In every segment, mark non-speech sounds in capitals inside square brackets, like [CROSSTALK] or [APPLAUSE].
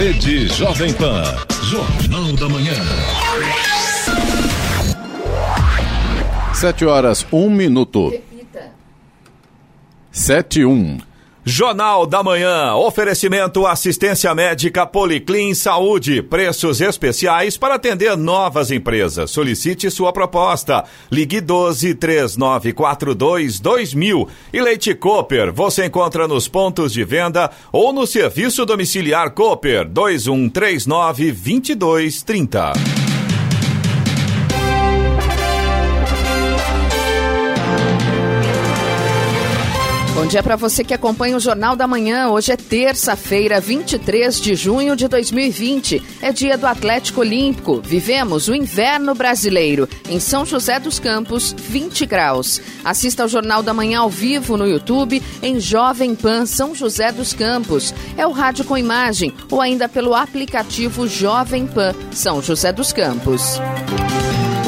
Rede Jovem Pan. Jornal da Manhã. Sete horas, um minuto. Repita. Sete, um. Jornal da Manhã, oferecimento assistência médica Policlin Saúde, preços especiais para atender novas empresas. Solicite sua proposta. Ligue 12 3942 2000 e Leite Cooper, você encontra nos pontos de venda ou no serviço domiciliar Cooper 2139 2230. Bom dia para você que acompanha o Jornal da Manhã. Hoje é terça-feira, 23 de junho de 2020. É dia do Atlético Olímpico. Vivemos o inverno brasileiro. Em São José dos Campos, 20 graus. Assista ao Jornal da Manhã ao vivo no YouTube em Jovem Pan São José dos Campos. É o rádio com imagem ou ainda pelo aplicativo Jovem Pan São José dos Campos.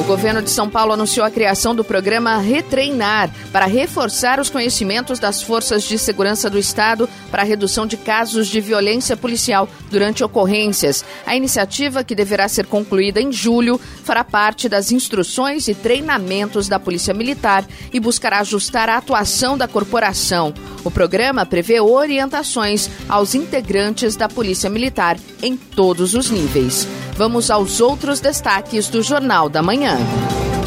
O governo de São Paulo anunciou a criação do programa Retreinar para reforçar os conhecimentos das forças de segurança do Estado para a redução de casos de violência policial durante ocorrências. A iniciativa, que deverá ser concluída em julho, fará parte das instruções e treinamentos da Polícia Militar e buscará ajustar a atuação da corporação. O programa prevê orientações aos integrantes da Polícia Militar em todos os níveis. Vamos aos outros destaques do Jornal da Manhã. can.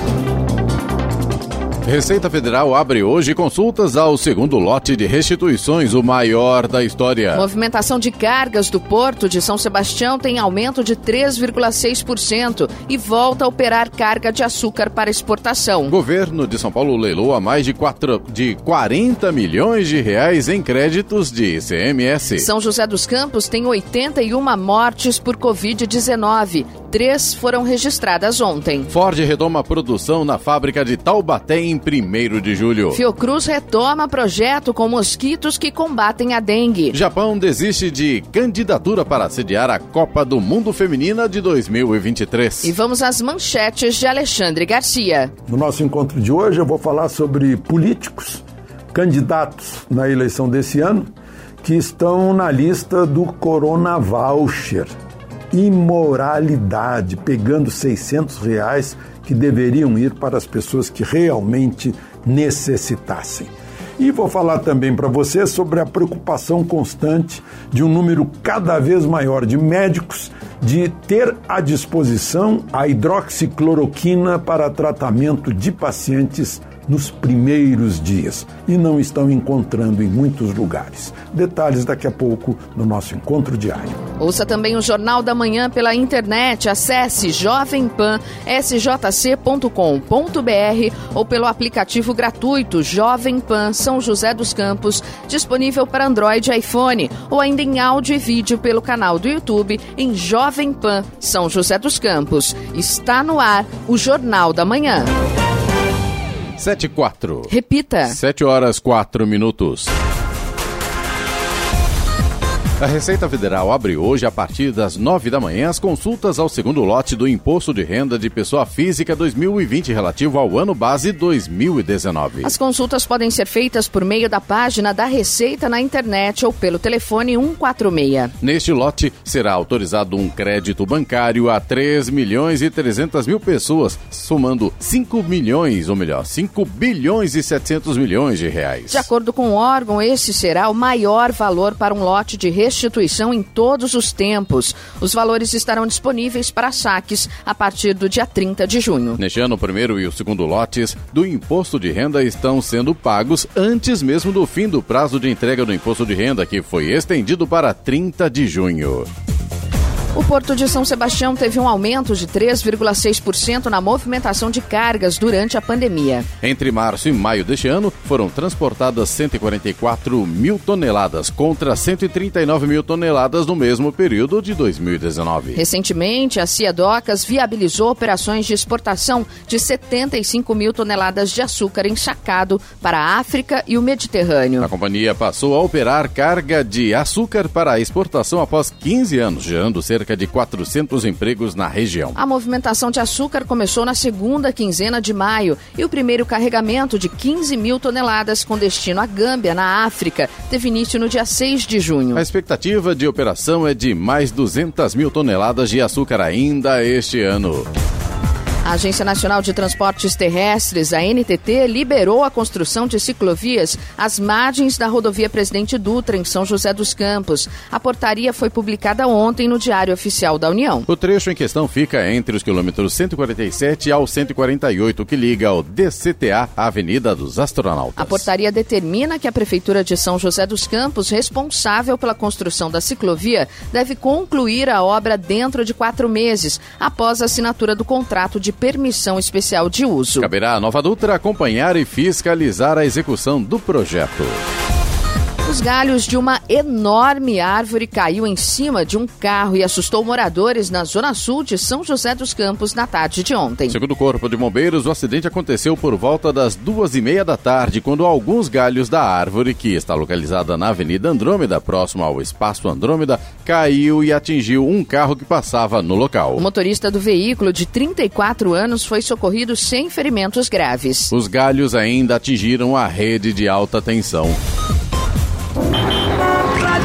Receita Federal abre hoje consultas ao segundo lote de restituições, o maior da história. Movimentação de cargas do porto de São Sebastião tem aumento de 3,6% e volta a operar carga de açúcar para exportação. O governo de São Paulo leilou a mais de, quatro, de 40 milhões de reais em créditos de ICMS. São José dos Campos tem 81 mortes por Covid-19. Três foram registradas ontem. Ford retoma a produção na fábrica de Taubaté em 1 de julho. Fiocruz retoma projeto com mosquitos que combatem a dengue. Japão desiste de candidatura para sediar a Copa do Mundo Feminina de 2023. E vamos às manchetes de Alexandre Garcia. No nosso encontro de hoje eu vou falar sobre políticos, candidatos na eleição desse ano, que estão na lista do Corona Voucher. Imoralidade, pegando 600 reais que deveriam ir para as pessoas que realmente necessitassem. E vou falar também para você sobre a preocupação constante de um número cada vez maior de médicos de ter à disposição a hidroxicloroquina para tratamento de pacientes nos primeiros dias e não estão encontrando em muitos lugares. Detalhes daqui a pouco no nosso encontro diário. Ouça também o Jornal da Manhã pela internet. Acesse jovempan.sjc.com.br ou pelo aplicativo gratuito Jovem Pan São José dos Campos, disponível para Android e iPhone, ou ainda em áudio e vídeo pelo canal do YouTube em Jovem Pan São José dos Campos. Está no ar o Jornal da Manhã. 7 e 4. Repita. 7 horas 4 minutos. A Receita Federal abre hoje, a partir das 9 da manhã, as consultas ao segundo lote do Imposto de Renda de Pessoa Física 2020 relativo ao ano base 2019. As consultas podem ser feitas por meio da página da Receita na internet ou pelo telefone 146. Neste lote, será autorizado um crédito bancário a 3 milhões e 300 mil pessoas, somando 5 milhões, ou melhor, 5 bilhões e 700 milhões de reais. De acordo com o órgão, esse será o maior valor para um lote de restituição em todos os tempos. Os valores estarão disponíveis para saques a partir do dia 30 de junho. Neste ano, o primeiro e o segundo lotes do imposto de renda estão sendo pagos antes mesmo do fim do prazo de entrega do imposto de renda, que foi estendido para 30 de junho. O Porto de São Sebastião teve um aumento de 3,6% na movimentação de cargas durante a pandemia. Entre março e maio deste ano, foram transportadas 144 mil toneladas, contra 139 mil toneladas no mesmo período de 2019. Recentemente, a Cia Docas viabilizou operações de exportação de 75 mil toneladas de açúcar ensacado para a África e o Mediterrâneo. A companhia passou a operar carga de açúcar para exportação após 15 anos, gerando cerca cerca de 400 empregos na região. A movimentação de açúcar começou na segunda quinzena de maio e o primeiro carregamento de 15 mil toneladas com destino à Gâmbia, na África, teve início no dia 6 de junho. A expectativa de operação é de mais 200 mil toneladas de açúcar ainda este ano. A Agência Nacional de Transportes Terrestres, a NTT, liberou a construção de ciclovias às margens da rodovia Presidente Dutra, em São José dos Campos. A portaria foi publicada ontem no Diário Oficial da União. O trecho em questão fica entre os quilômetros 147 ao 148, que liga o DCTA à Avenida dos Astronautas. A portaria determina que a Prefeitura de São José dos Campos, responsável pela construção da ciclovia, deve concluir a obra dentro de quatro meses, após a assinatura do contrato de permissão especial de uso. Caberá à Nova Dutra acompanhar e fiscalizar a execução do projeto. Os galhos de uma enorme árvore caiu em cima de um carro e assustou moradores na zona sul de São José dos Campos na tarde de ontem. Segundo o Corpo de Bombeiros, o acidente aconteceu por volta das duas e meia da tarde, quando alguns galhos da árvore, que está localizada na Avenida Andrômeda, próximo ao Espaço Andrômeda, caiu e atingiu um carro que passava no local. O motorista do veículo, de 34 anos, foi socorrido sem ferimentos graves. Os galhos ainda atingiram a rede de alta tensão.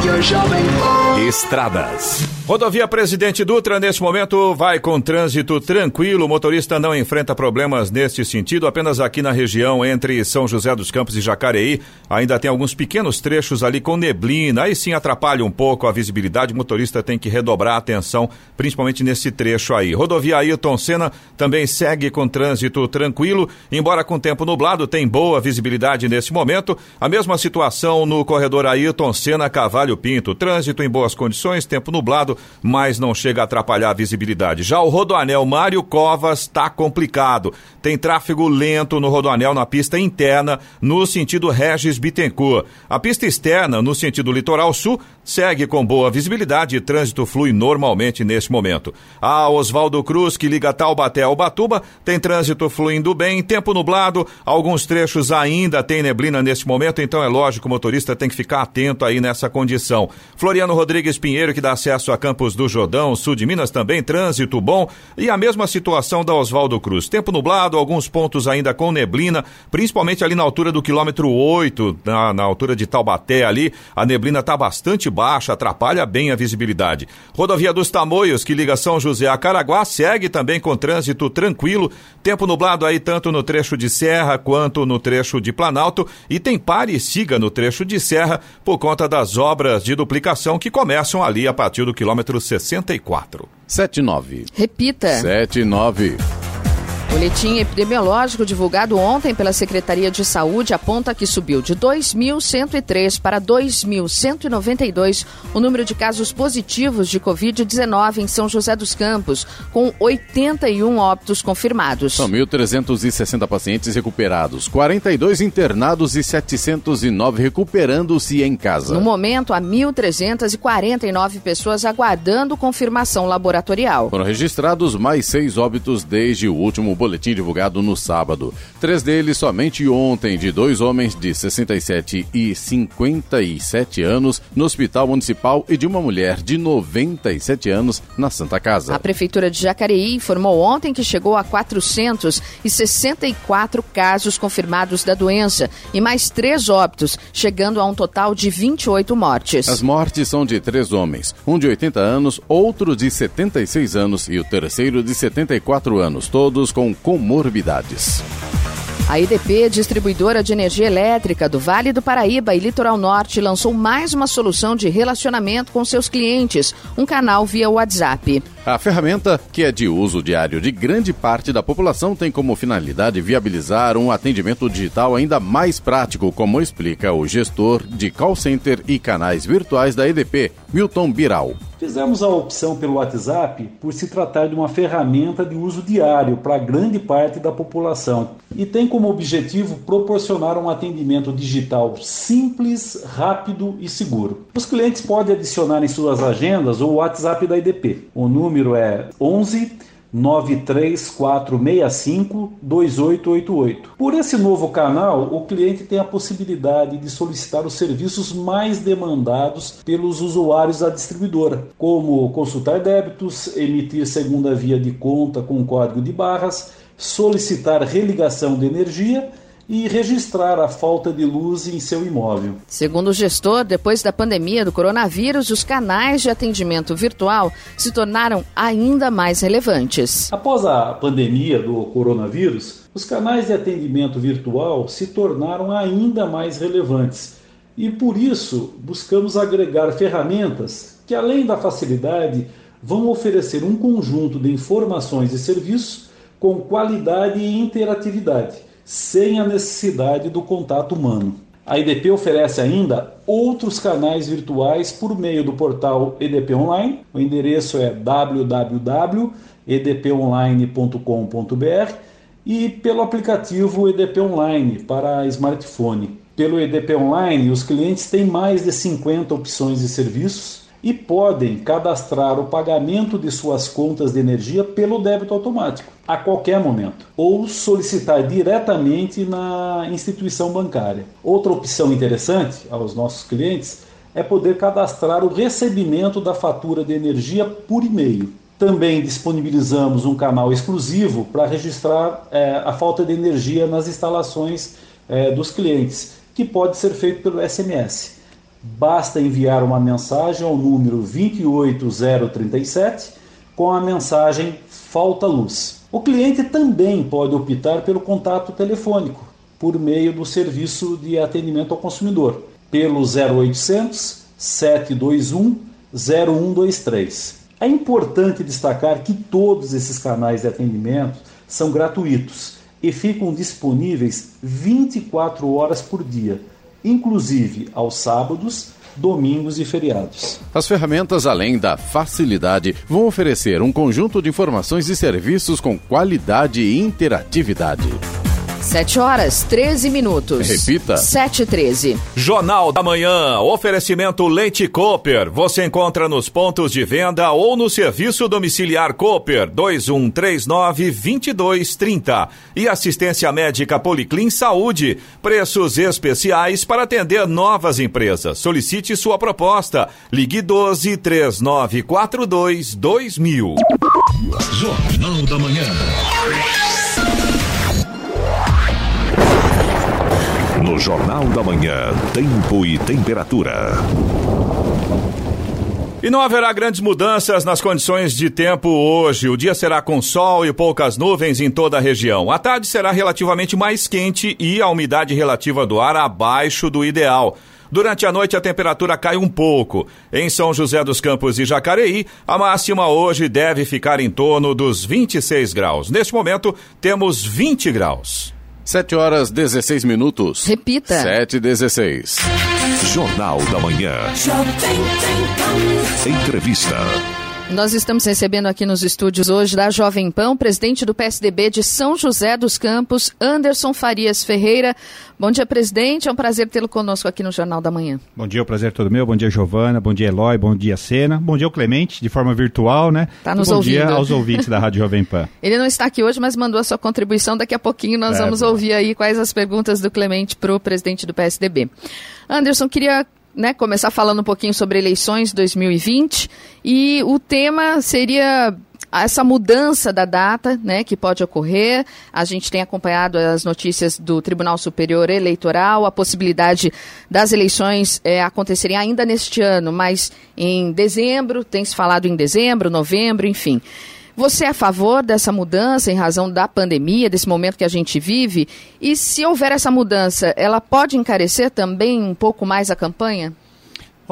Rádio Jovem Pan. Estradas. Rodovia Presidente Dutra, neste momento, vai com trânsito tranquilo. O motorista não enfrenta problemas neste sentido. Apenas aqui na região entre São José dos Campos e Jacareí, ainda tem alguns pequenos trechos ali com neblina. Aí sim atrapalha um pouco a visibilidade. O motorista tem que redobrar a atenção, principalmente nesse trecho aí. Rodovia Ailton Senna também segue com trânsito tranquilo. Embora com tempo nublado, tem boa visibilidade nesse momento. A mesma situação no corredor Ailton Senna Cavalho Pinto. Trânsito em condições, tempo nublado mas não chega a atrapalhar a visibilidade. Já o Rodoanel Mário Covas está complicado. Tem tráfego lento no Rodoanel na pista interna, no sentido Regis Bittencourt. A pista externa, no sentido Litoral Sul, segue com boa visibilidade e trânsito flui normalmente neste momento. A Oswaldo Cruz, que liga Taubaté ao Batuba, tem trânsito fluindo bem, tempo nublado, alguns trechos ainda tem neblina neste momento, então é lógico, o motorista tem que ficar atento aí nessa condição. Floriano Rodrigues Pinheiro, que dá acesso a Campos do Jordão, sul de Minas também, trânsito bom. E a mesma situação da Oswaldo Cruz. Tempo nublado, alguns pontos ainda com neblina, principalmente ali na altura do quilômetro 8, na, na altura de Taubaté ali. A neblina está bastante baixa, atrapalha bem a visibilidade. Rodovia dos Tamoios, que liga São José a Caraguá, segue também com trânsito tranquilo. Tempo nublado aí tanto no trecho de Serra quanto no trecho de Planalto. E tem pare e siga no trecho de Serra por conta das obras de duplicação que começam ali a partir do quilômetro quilômetro 64. 79. Repita. 79. Boletim epidemiológico divulgado ontem pela Secretaria de Saúde aponta que subiu de 2.103 para 2.192 o número de casos positivos de Covid-19 em São José dos Campos, com 81 óbitos confirmados. São 1.360 pacientes recuperados, 42 internados e 709 recuperando-se em casa. No momento, há 1.349 pessoas aguardando confirmação laboratorial. Foram registrados mais seis óbitos desde o último boletim divulgado no sábado. Três deles somente ontem, de dois homens de 67 e 57 anos no Hospital Municipal e de uma mulher de 97 anos na Santa Casa. A Prefeitura de Jacareí informou ontem que chegou a 464 casos confirmados da doença e mais três óbitos, chegando a um total de 28 mortes. As mortes são de três homens, um de 80 anos, outro de 76 anos e o terceiro de 74 anos, todos com comorbidades. A IDP, distribuidora de energia elétrica do Vale do Paraíba e Litoral Norte, lançou mais uma solução de relacionamento com seus clientes, um canal via WhatsApp. A ferramenta, que é de uso diário de grande parte da população, tem como finalidade viabilizar um atendimento digital ainda mais prático, como explica o gestor de call center e canais virtuais da EDP, Milton Biral. Fizemos a opção pelo WhatsApp por se tratar de uma ferramenta de uso diário para grande parte da população e tem como objetivo proporcionar um atendimento digital simples, rápido e seguro. Os clientes podem adicionar em suas agendas o WhatsApp da IDP. O número é 11 93465-2888. Por esse novo canal, o cliente tem a possibilidade de solicitar os serviços mais demandados pelos usuários da distribuidora, como consultar débitos, emitir segunda via de conta com código de barras, solicitar religação de energia e registrar a falta de luz em seu imóvel. Segundo o gestor, depois da pandemia do coronavírus, os canais de atendimento virtual se tornaram ainda mais relevantes. Após a pandemia do coronavírus, os canais de atendimento virtual se tornaram ainda mais relevantes. E por isso, buscamos agregar ferramentas que, além da facilidade, vão oferecer um conjunto de informações e serviços com qualidade e interatividade sem a necessidade do contato humano. A EDP oferece ainda outros canais virtuais por meio do portal EDP Online. O endereço é www.edponline.com.br e pelo aplicativo EDP Online para smartphone. Pelo EDP Online, os clientes têm mais de 50 opções de serviços e podem cadastrar o pagamento de suas contas de energia pelo débito automático a qualquer momento ou solicitar diretamente na instituição bancária. Outra opção interessante aos nossos clientes é poder cadastrar o recebimento da fatura de energia por e-mail. Também disponibilizamos um canal exclusivo para registrar é, a falta de energia nas instalações é, dos clientes, que pode ser feito pelo SMS. Basta enviar uma mensagem ao número 28037 com a mensagem Falta Luz. O cliente também pode optar pelo contato telefônico por meio do serviço de atendimento ao consumidor, pelo 0800 721 0123. É importante destacar que todos esses canais de atendimento são gratuitos e ficam disponíveis 24 horas por dia inclusive aos sábados, domingos e feriados. As ferramentas, além da facilidade, vão oferecer um conjunto de informações e serviços com qualidade e interatividade. 7 horas 13 minutos. Repita. 7 e 13. Jornal da Manhã. Oferecimento Leite Cooper. Você encontra nos pontos de venda ou no serviço domiciliar Cooper 2139 2230. E assistência médica Policlin Saúde. Preços especiais para atender novas empresas. Solicite sua proposta. Ligue 12 3942 2000. Jornal da Manhã. Jornal da Manhã, tempo e temperatura. E não haverá grandes mudanças nas condições de tempo hoje. O dia será com sol e poucas nuvens em toda a região. A tarde será relativamente mais quente e a umidade relativa do ar abaixo do ideal. Durante a noite a temperatura cai um pouco. Em São José dos Campos e Jacareí, a máxima hoje deve ficar em torno dos 26 graus. Neste momento, temos 20 graus. 7 horas 16 minutos. Repita. 7 e 16. Jornal da Manhã. Entrevista. Nós estamos recebendo aqui nos estúdios hoje da Jovem Pan, o presidente do PSDB de São José dos Campos, Anderson Farias Ferreira. Bom dia, presidente. É um prazer tê-lo conosco aqui no Jornal da Manhã. Bom dia, o prazer é todo meu. Bom dia, Giovana. Bom dia, Eloy. Bom dia, Sena. Bom dia, o Clemente, de forma virtual, né? Tá nos bom ouvindo. dia aos ouvintes da Rádio Jovem Pan. [LAUGHS] Ele não está aqui hoje, mas mandou a sua contribuição. Daqui a pouquinho nós É, vamos bom. ouvir aí quais as perguntas do Clemente para o presidente do PSDB. Anderson, queria né, começar falando um pouquinho sobre eleições 2020 e o tema seria essa mudança da data, né, que pode ocorrer. A gente tem acompanhado as notícias do Tribunal Superior Eleitoral, a possibilidade das eleições eh, acontecerem ainda neste ano, mas em dezembro, tem se falado em dezembro, novembro, enfim. Você é a favor dessa mudança em razão da pandemia, desse momento que a gente vive? E se houver essa mudança, ela pode encarecer também um pouco mais a campanha?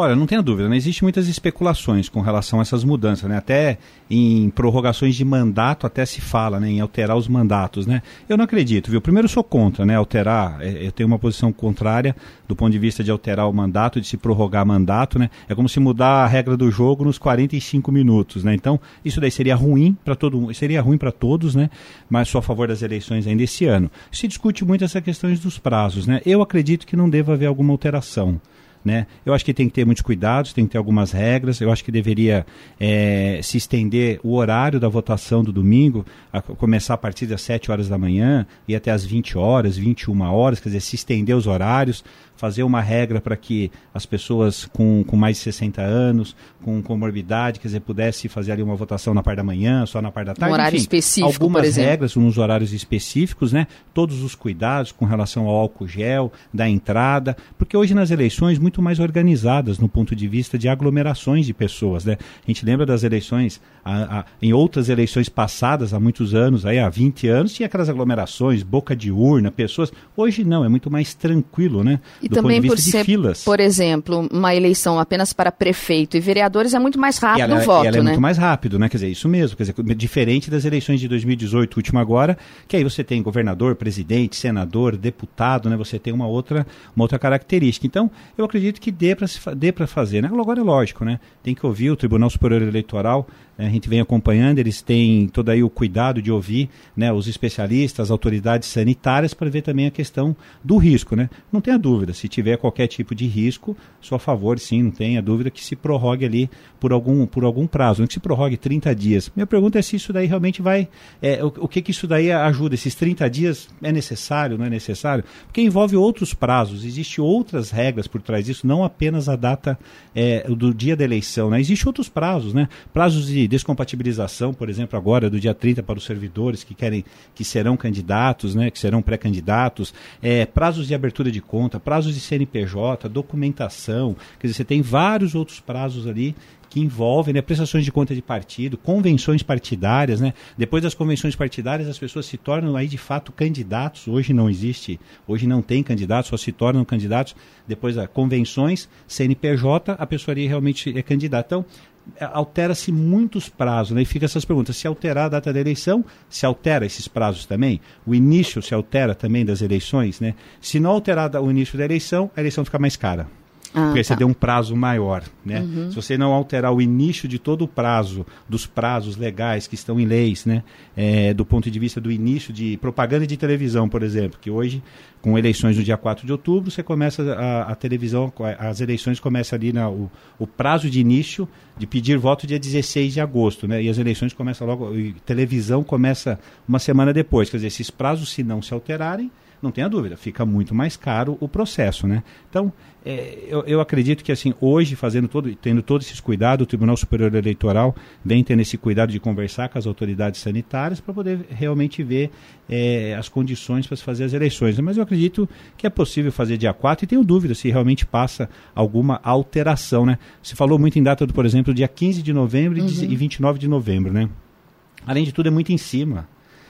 Olha, não tenha dúvida, né? Existem muitas especulações com relação a essas mudanças, né? Até em prorrogações de mandato até se fala, né? Em alterar os mandatos, né? Eu não acredito, viu? Primeiro sou contra, né? Alterar, eh, eu tenho uma posição contrária do ponto de vista de alterar o mandato, de se prorrogar mandato, né? É como se mudar a regra do jogo nos 45 minutos, né? Então, isso daí seria ruim para todo seria ruim para todos, né? Mas sou a favor das eleições ainda esse ano. Se discute muito essa questões dos prazos, né? Eu acredito que não deva haver alguma alteração Né? Eu acho que tem que ter muitos cuidados, tem que ter algumas regras. Eu acho que deveria é, se estender o horário da votação do domingo, a começar a partir das 7 horas da manhã e até as 20 horas, 21 horas, quer dizer, se estender os horários fazer uma regra para que as pessoas com, com mais de 60 anos, com comorbidade, quer dizer, pudesse fazer ali uma votação na parte da manhã, só na parte da tarde. Um horário Enfim, específico, algumas regras, uns horários específicos, né? Todos os cuidados com relação ao álcool gel, da entrada, porque hoje nas eleições muito mais organizadas no ponto de vista de aglomerações de pessoas, né? A gente lembra das eleições, a, a, em outras eleições passadas, há muitos anos, aí há 20 anos, tinha aquelas aglomerações, boca de urna, pessoas. Hoje não, é muito mais tranquilo, né? E também por ser, por exemplo, uma eleição apenas para prefeito e vereadores é muito mais rápido ela, o voto, ela é né? muito mais rápido, né? Quer dizer, isso mesmo, quer dizer, diferente das eleições de 2018, última agora, que aí você tem governador, presidente, senador, deputado, né? Você tem uma outra, uma outra característica. Então, eu acredito que dê para dê para fazer, né? Agora é lógico, né? Tem que ouvir o Tribunal Superior Eleitoral? A gente vem acompanhando, eles têm todo aí o cuidado de ouvir, né, os especialistas, as autoridades sanitárias para ver também a questão do risco, né? Não tenha dúvida, se tiver qualquer tipo de risco, sou a favor, sim, não tenha dúvida que se prorrogue ali por algum, por algum prazo, não que se prorrogue 30 dias. Minha pergunta é se isso daí realmente vai, é, o, o que que isso daí ajuda? Esses 30 dias é necessário, não é necessário? Porque envolve outros prazos, existem outras regras por trás disso, não apenas a data é, do dia da eleição, né? Existem outros prazos, né? Prazos de descompatibilização, por exemplo, agora do dia 30 para os servidores que querem, que serão candidatos, né? Que serão pré-candidatos, é, prazos de abertura de conta, prazos de CNPJ, documentação, quer dizer, você tem vários outros prazos ali que envolvem né, prestações de conta de partido, convenções partidárias, né? Depois das convenções partidárias, as pessoas se tornam aí de fato candidatos. Hoje não existe, hoje não tem candidatos, só se tornam candidatos depois das convenções, CNPJ, a pessoa ali realmente é candidata. Então, altera-se muitos prazos, né? E fica essas perguntas: se alterar a data da eleição, se altera esses prazos também? O início se altera também das eleições, né? Se não alterar o início da eleição, a eleição fica mais cara. Ah, porque tá. você deu um prazo maior. Né? Uhum. Se você não alterar o início de todo o prazo, dos prazos legais que estão em leis, né? É, do ponto de vista do início de propaganda de televisão, por exemplo, que hoje, com eleições no dia 4 de outubro, você começa a, a televisão, as eleições começam ali na, o, o, prazo de início de pedir voto dia 16 de agosto, né? E as eleições começam logo, televisão começa uma semana depois. Quer dizer, esses prazos, se não se alterarem, não tenha dúvida, fica muito mais caro o processo, né? Então, é, eu, eu, acredito que assim, hoje, fazendo todo, tendo todos esses cuidados, o Tribunal Superior Eleitoral vem tendo esse cuidado de conversar com as autoridades sanitárias para poder realmente ver é, as condições para se fazer as eleições. Mas eu acredito que é possível fazer dia 4 e tenho dúvida se realmente passa alguma alteração, né? Se falou muito em data, do, por exemplo, dia 15 de novembro uhum. e 29 de novembro, né? Além de tudo, é muito em cima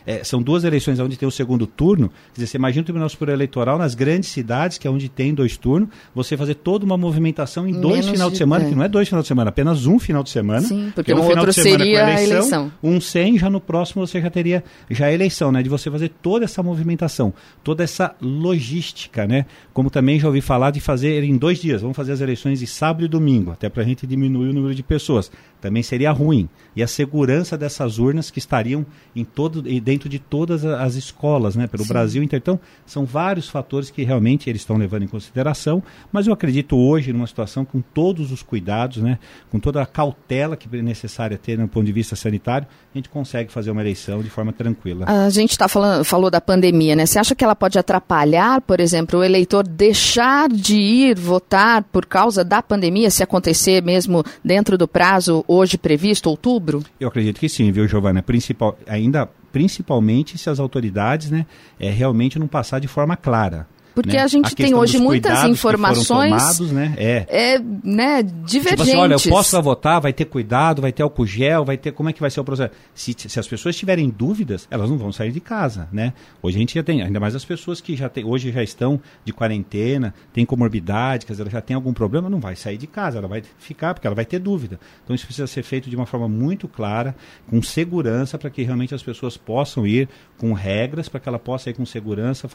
é, são duas eleições onde tem o segundo turno. Quer dizer, você imagina o Tribunal Superior Eleitoral nas grandes cidades, que é onde tem dois turnos, você fazer toda uma movimentação em dois final de, semana, é. que não é dois final de semana, apenas um final de semana. Sim, porque um outro seria a eleição. Um sem, já no próximo você já teria já a eleição, né? De você fazer toda essa movimentação, toda essa logística, né? Como também já ouvi falar de fazer em dois dias. Vamos fazer as eleições de sábado e domingo, até para a gente diminuir o número de pessoas. Também seria ruim. E a segurança dessas urnas que estariam em todo, dentro de todas as escolas, né, pelo Sim. Brasil. Então, são vários fatores que realmente eles estão levando em consideração, mas eu acredito hoje numa situação com todos os cuidados, né, com toda a cautela que é necessária ter no ponto de vista sanitário, a gente consegue fazer uma eleição de forma tranquila. A gente está falando, falou da pandemia, né? Você acha que ela pode atrapalhar, por exemplo, o eleitor deixar de ir votar por causa da pandemia, se acontecer mesmo dentro do prazo hoje previsto, outubro? Eu acredito que sim, viu, Giovana? Principal, ainda principalmente se as autoridades né, é, realmente não passar de forma clara. Porque né? a gente a tem hoje muitas informações tomados, né? É. é né, divergentes. Tipo assim, olha, eu posso votar, vai ter cuidado, vai ter álcool gel, vai ter. Como é que vai ser o processo? Se, se as pessoas tiverem dúvidas, elas não vão sair de casa, né? Hoje a gente já tem, ainda mais as pessoas que já tem, hoje já estão de quarentena, tem comorbidade, quer dizer, ela já tem algum problema, não vai sair de casa, ela vai ficar, porque ela vai ter dúvida. Então isso precisa ser feito de uma forma muito clara, com segurança, para que realmente as pessoas possam ir com regras, para que ela possa ir com segurança,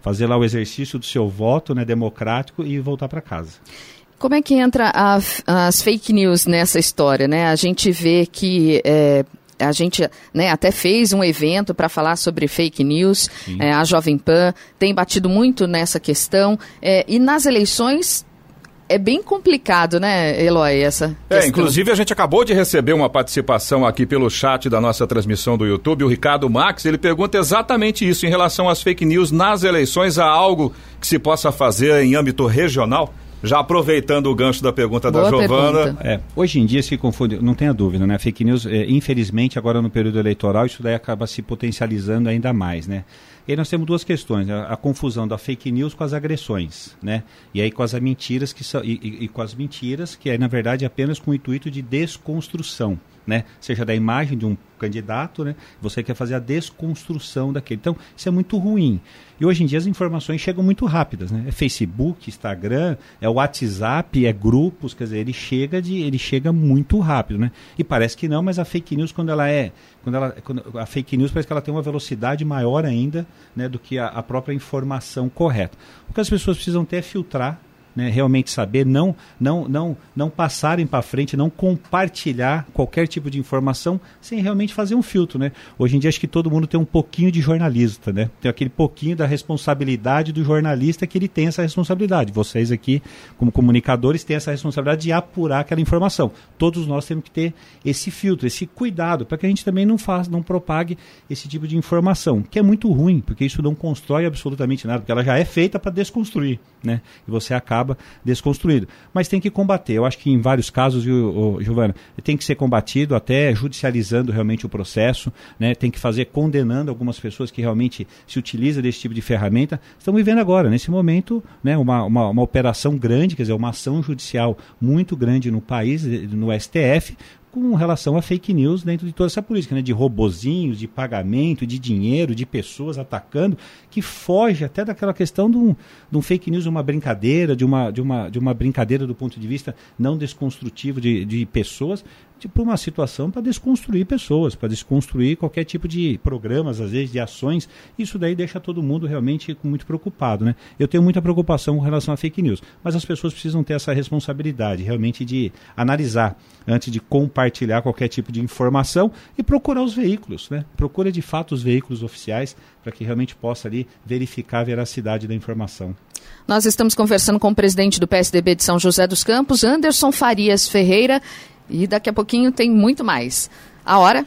fazer lá o exercício exercício do seu voto né, democrático e voltar para casa. Como é que entra a, as fake news nessa história? Né? A gente vê que é, a gente né, até fez um evento para falar sobre fake news, é, a Jovem Pan tem batido muito nessa questão. É, e nas eleições é bem complicado, né, Eloy, essa É, inclusive a gente acabou de receber uma participação aqui pelo chat da nossa transmissão do YouTube, o Ricardo Max, ele pergunta exatamente isso em relação às fake news nas eleições, há algo que se possa fazer em âmbito regional? Já aproveitando o gancho da pergunta Boa da Giovana. É, hoje em dia se confunde, não tenha dúvida, né? Fake news, é, infelizmente, agora no período eleitoral, isso daí acaba se potencializando ainda mais, né? E aí nós temos duas questões, a, a, confusão da fake news com as agressões, né? E aí com as mentiras que são e, e, e com as mentiras que é na verdade apenas com o intuito de desconstrução né? Seja da imagem de um candidato, né? Você quer fazer a desconstrução daquele. Então, isso é muito ruim. E hoje em dia as informações chegam muito rápidas, né? É Facebook, Instagram, é WhatsApp, é grupos, quer dizer, ele chega de, ele chega muito rápido, né? E parece que não, mas a fake news quando ela é, quando ela, quando, a fake news parece que ela tem uma velocidade maior ainda, né, do que a, a própria informação correta. O que as pessoas precisam ter é filtrar né, realmente saber, não, não, não, não passarem para frente, não compartilhar qualquer tipo de informação sem realmente fazer um filtro. Né? Hoje em dia acho que todo mundo tem um pouquinho de jornalista, né? tem aquele pouquinho da responsabilidade do jornalista que ele tem essa responsabilidade. Vocês aqui, como comunicadores, têm essa responsabilidade de apurar aquela informação. Todos nós temos que ter esse filtro, esse cuidado, para que a gente também não faça, não propague esse tipo de informação, que é muito ruim, porque isso não constrói absolutamente nada, porque ela já é feita para desconstruir, né? E você acaba acaba desconstruído. Mas tem que combater. Eu acho que em vários casos, viu, Giovana, tem que ser combatido até judicializando realmente o processo, né? tem que fazer condenando algumas pessoas que realmente se utilizam desse tipo de ferramenta. Estamos vivendo agora, nesse momento, né, uma, uma, uma operação grande, quer dizer, uma ação judicial muito grande no país, no STF, com relação a fake news dentro de toda essa política, né? de robozinhos, de pagamento, de dinheiro, de pessoas atacando, que foge até daquela questão de um, de um fake news, uma brincadeira, de uma, de, uma, de uma brincadeira do ponto de vista não desconstrutivo de, de pessoas, tipo uma situação para desconstruir pessoas, para desconstruir qualquer tipo de programas, às vezes, de ações. Isso daí deixa todo mundo realmente muito preocupado. Né? Eu tenho muita preocupação com relação a fake news, mas as pessoas precisam ter essa responsabilidade, realmente de analisar antes de compartilhar qualquer tipo de informação e procurar os veículos. Né? Procura de fato os veículos oficiais para que realmente possa ali verificar a veracidade da informação. Nós estamos conversando com o presidente do PSDB de São José dos Campos, Anderson Farias Ferreira, e daqui a pouquinho tem muito mais. A hora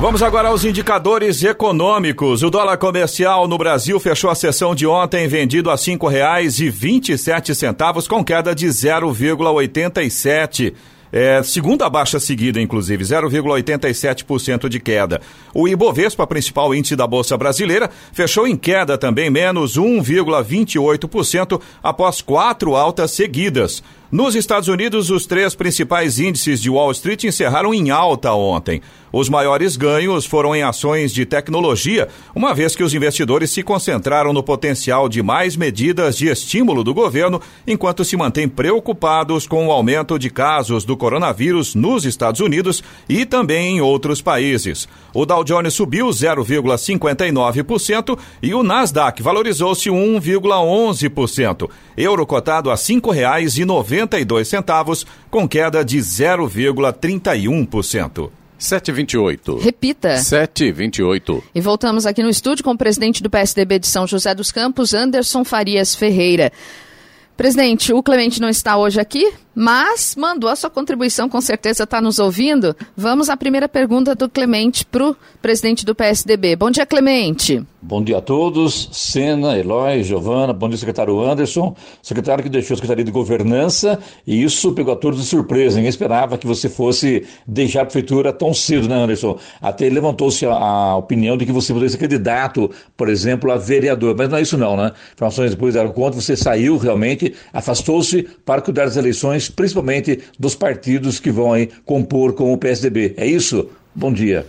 Vamos agora aos indicadores econômicos. O dólar comercial no Brasil fechou a sessão de ontem vendido a cinco reais e vinte e sete centavos com queda de 0,87. É, segunda baixa seguida, inclusive, 0,87% de queda. O Ibovespa, principal índice da Bolsa Brasileira, fechou em queda também, menos 1,28% após quatro altas seguidas. Nos Estados Unidos, os três principais índices de Wall Street encerraram em alta ontem. Os maiores ganhos foram em ações de tecnologia, uma vez que os investidores se concentraram no potencial de mais medidas de estímulo do governo, enquanto se mantêm preocupados com o aumento de casos do coronavírus nos Estados Unidos e também em outros países. O Dow Jones subiu 0,59% e o Nasdaq valorizou-se 1,11%. Euro cotado a R$ 5,90 92 centavos, com queda de 0,31%. 728. Repita. 728. E voltamos aqui no estúdio com o presidente do PSDB de São José dos Campos, Anderson Farias Ferreira. Presidente, o Clemente não está hoje aqui, mas mandou a sua contribuição, com certeza está nos ouvindo. Vamos à primeira pergunta do Clemente para o presidente do PSDB. Bom dia, Clemente. Bom dia a todos, Sena, Eloy, Giovana, bom dia, secretário Anderson, secretário que deixou a Secretaria de Governança, e isso pegou a todos de surpresa, ninguém esperava que você fosse deixar a prefeitura tão cedo, né, Anderson? Até levantou-se a, a, opinião de que você poderia ser candidato, por exemplo, a vereador, mas não é isso não, né? Informações depois deram conta, você saiu realmente, afastou-se para cuidar das eleições, principalmente dos partidos que vão aí compor com o PSDB. É isso? Bom dia.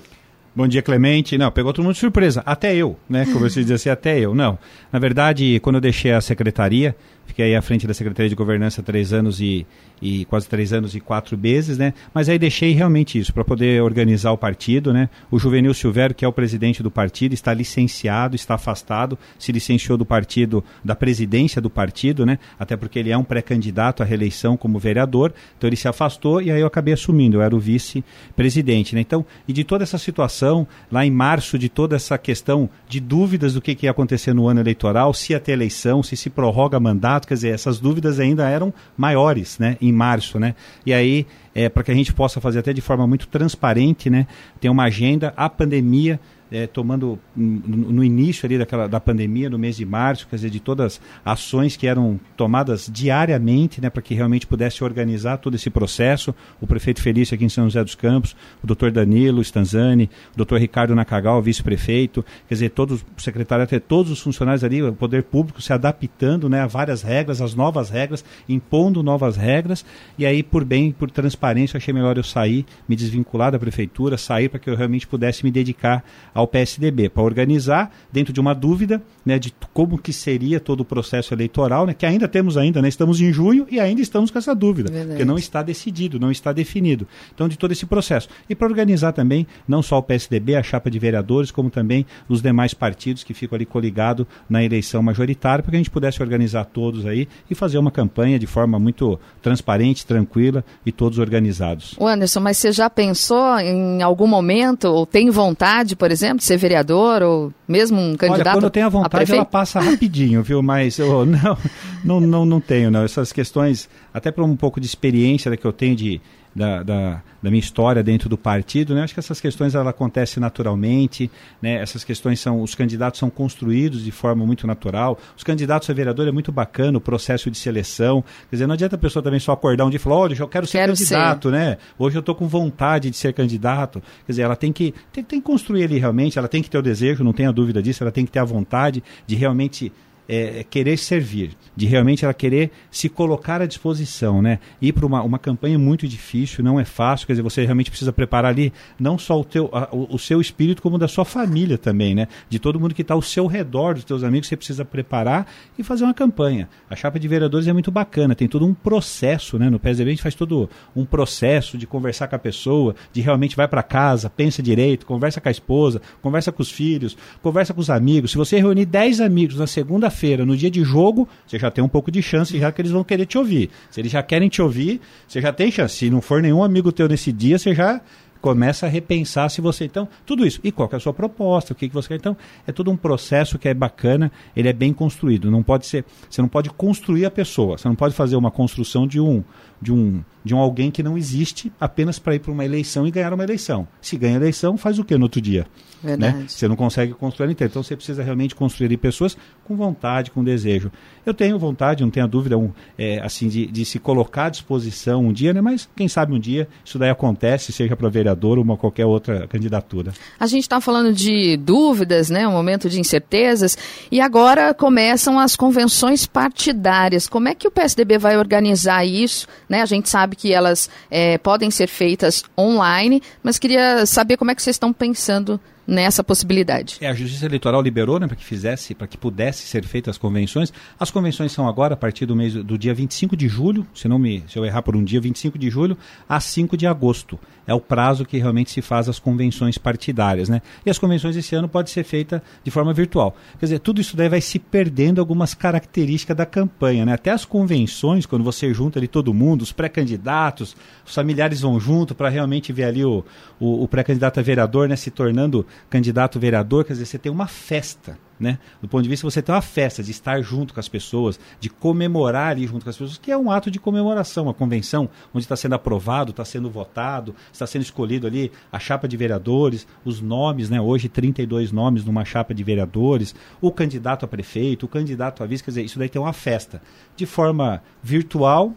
Bom dia, Clemente. Não, pegou todo mundo de surpresa. Até eu, né? Como você dizia assim, até eu. Não. Na verdade, quando eu deixei a secretaria, Fiquei aí à frente da Secretaria de Governança três anos e, e quase três anos e quatro meses, né? Mas aí deixei realmente isso para poder organizar o partido, né? O Juvenil Silvério, que é o presidente do partido, está licenciado, está afastado, se licenciou do partido, da presidência do partido, né? Até porque ele é um pré-candidato à reeleição como vereador, então ele se afastou e aí eu acabei assumindo, eu era o vice-presidente, né? Então, e de toda essa situação, lá em março, de toda essa questão de dúvidas do que, que ia acontecer no ano eleitoral, se ia ter eleição, se se prorroga mandato, quer dizer, essas dúvidas ainda eram maiores, né? Em março, né? E aí, é, para que a gente possa fazer até de forma muito transparente, né? Tem uma agenda, a pandemia é, tomando no início ali daquela, da pandemia, no mês de março, quer dizer, de todas as ações que eram tomadas diariamente, né, para que realmente pudesse organizar todo esse processo. O prefeito Felício aqui em São José dos Campos, o doutor Danilo Stanzani, o doutor Ricardo Nakagal, vice-prefeito, quer dizer, todos, o secretário, até todos os funcionários ali, o poder público se adaptando, né, a várias regras, as novas regras, impondo novas regras, e aí, por bem, por transparência, achei melhor eu sair, me desvincular da prefeitura, sair para que eu realmente pudesse me dedicar ao ao PSDB para organizar dentro de uma dúvida né, de como que seria todo o processo eleitoral, né, que ainda temos ainda, né, estamos em junho e ainda estamos com essa dúvida, Verdade. porque não está decidido, não está definido. Então, de todo esse processo. E para organizar também, não só o PSDB, a chapa de vereadores, como também os demais partidos que ficam ali coligados na eleição majoritária, para que a gente pudesse organizar todos aí e fazer uma campanha de forma muito transparente, tranquila e todos organizados. O Anderson, mas você já pensou em algum momento, ou tem vontade, por exemplo, de ser vereador, ou mesmo um candidato? Olha, quando eu tenho a vontade, ela passa rapidinho, viu? Mas eu não, não, não, não tenho, não. Essas questões, até por um pouco de experiência que eu tenho de, da, da, da, minha história dentro do partido, né? Acho que essas questões ela acontecem naturalmente, né? Essas questões são, os candidatos são construídos de forma muito natural. Os candidatos a vereador é muito bacana o processo de seleção. Quer dizer, não adianta a pessoa também só acordar um dia e falar, olha, eu quero ser quero candidato, ser. né? Hoje eu estou com vontade de ser candidato. Quer dizer, ela tem que, tem, tem que construir ali realmente, ela tem que ter o desejo, não tenha dúvida disso, ela tem que ter a vontade de realmente é, querer servir, de realmente ela querer se colocar à disposição, né? Ir para uma, uma campanha muito difícil, não é fácil, quer dizer, você realmente precisa preparar ali não só o, teu, a, o seu espírito, como da sua família também, né? De todo mundo que está ao seu redor, dos teus amigos, você precisa preparar e fazer uma campanha. A chapa de vereadores é muito bacana, tem todo um processo, né? No PSDB a gente faz todo um processo de conversar com a pessoa, de realmente vai para casa, pensa direito, conversa com a esposa, conversa com os filhos, conversa com os amigos. Se você reunir 10 amigos na segunda feira no dia de jogo, você já tem um pouco de chance já que eles vão querer te ouvir. Se eles já querem te ouvir, você já tem chance. Se não for nenhum amigo teu nesse dia, você já começa a repensar se você então tudo isso. E qual é a sua proposta? O que, que você quer? Então é todo um processo que é bacana ele é bem construído. Não pode ser você não pode construir a pessoa. Você não pode fazer uma construção de um de um de um alguém que não existe apenas para ir para uma eleição e ganhar uma eleição. Se ganha eleição, faz o que no outro dia? Né? Você não consegue construir inteiro. Então você precisa realmente construir pessoas com vontade, com desejo. Eu tenho vontade, não tenho dúvida, um, é, assim, de, de, se colocar à disposição um dia, né? mas quem sabe um dia isso daí acontece, seja para vereador ou uma qualquer outra candidatura. A gente está falando de dúvidas, né? um momento de incertezas, e agora começam as convenções partidárias. Como é que o PSDB vai organizar isso? Né? A gente sabe que elas é, podem ser feitas online, mas queria saber como é que vocês estão pensando nessa possibilidade. É, a Justiça Eleitoral liberou né, para que fizesse, para que pudesse ser feitas as convenções. As convenções são agora a partir do mês do dia 25 de julho, se não me, se eu errar por um dia, 25 de julho a 5 de agosto. É o prazo que realmente se faz as convenções partidárias, né? E as convenções esse ano pode ser feita de forma virtual. Quer dizer, tudo isso daí vai se perdendo algumas características da campanha, né? Até as convenções, quando você junta ali todo mundo, os pré-candidatos, os familiares vão junto para realmente ver ali o, o, o pré-candidato a vereador, né, se tornando candidato vereador, quer dizer, você tem uma festa, né? Do ponto de vista você tem uma festa de estar junto com as pessoas, de comemorar ali junto com as pessoas, que é um ato de comemoração, uma convenção onde está sendo aprovado, está sendo votado, está sendo escolhido ali a chapa de vereadores, os nomes, né? Hoje 32 nomes numa chapa de vereadores, o candidato a prefeito, o candidato a vice, quer dizer, isso daí tem uma festa de forma virtual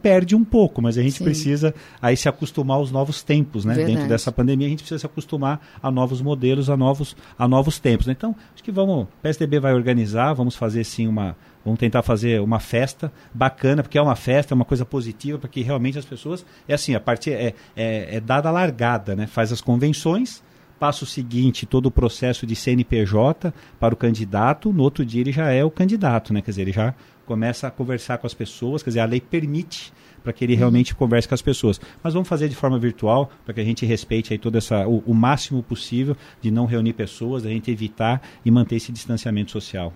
perde um pouco, mas a gente Sim. precisa aí se acostumar aos novos tempos, né? Verdade. Dentro dessa pandemia a gente precisa se acostumar a novos modelos, a novos, a novos tempos. Né? Então, acho que vamos, o PSDB vai organizar, vamos fazer sim uma, vamos tentar fazer uma festa bacana, porque é uma festa, é uma coisa positiva, para que realmente as pessoas, é assim, a partir é, é, é dada a largada, né? Faz as convenções, passa o seguinte, todo o processo de CNPJ para o candidato, no outro dia ele já é o candidato, né? Quer dizer, ele já começa a conversar com as pessoas, quer dizer, a lei permite para que ele realmente converse com as pessoas. Mas vamos fazer de forma virtual, para que a gente respeite aí todo essa, o, o máximo possível de não reunir pessoas, da gente evitar e manter esse distanciamento social.